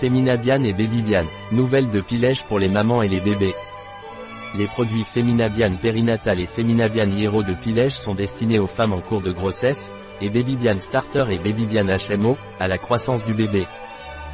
Féminabian et Babybian, nouvelle de pilège pour les mamans et les bébés. Les produits Féminabian périnatal et Féminabian Hero de pilège sont destinés aux femmes en cours de grossesse, et Babybian Starter et Babybian HMO, à la croissance du bébé.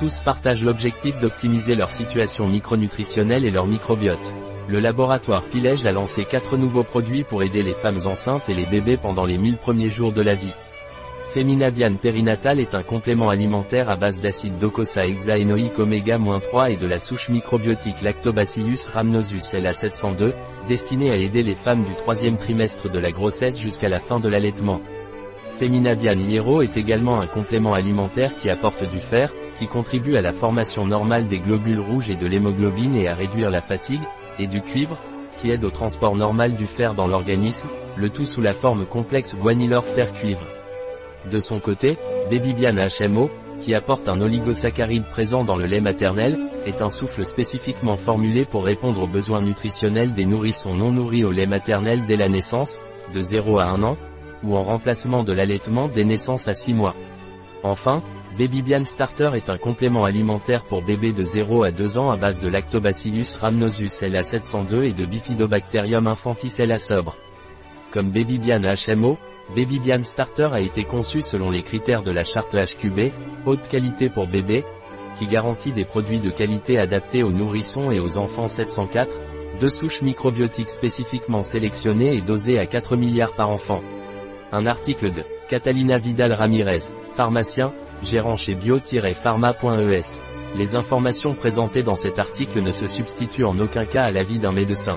Tous partagent l'objectif d'optimiser leur situation micronutritionnelle et leur microbiote. Le laboratoire Pilège a lancé quatre nouveaux produits pour aider les femmes enceintes et les bébés pendant les 1000 premiers jours de la vie. Féminabian périnatal est un complément alimentaire à base d'acide docosahexaénoïque hexaénoïque oméga-3 et de la souche microbiotique Lactobacillus rhamnosus LA702, destiné à aider les femmes du troisième trimestre de la grossesse jusqu'à la fin de l'allaitement. Féminabian Hierro est également un complément alimentaire qui apporte du fer, qui contribue à la formation normale des globules rouges et de l'hémoglobine et à réduire la fatigue, et du cuivre, qui aide au transport normal du fer dans l'organisme, le tout sous la forme complexe guanylore fer-cuivre. De son côté, Babybian HMO, qui apporte un oligosaccharide présent dans le lait maternel, est un souffle spécifiquement formulé pour répondre aux besoins nutritionnels des nourrissons non nourris au lait maternel dès la naissance, de 0 à 1 an, ou en remplacement de l'allaitement des naissances à 6 mois. Enfin, Babybian Starter est un complément alimentaire pour bébés de 0 à 2 ans à base de Lactobacillus rhamnosus LA702 et de Bifidobacterium infantis LA sobre. Comme Babybian HMO, Babybian Starter a été conçu selon les critères de la charte HQB, haute qualité pour bébés, qui garantit des produits de qualité adaptés aux nourrissons et aux enfants 704, deux souches microbiotiques spécifiquement sélectionnées et dosées à 4 milliards par enfant. Un article de Catalina Vidal Ramirez, pharmacien, gérant chez bio-pharma.es. Les informations présentées dans cet article ne se substituent en aucun cas à l'avis d'un médecin.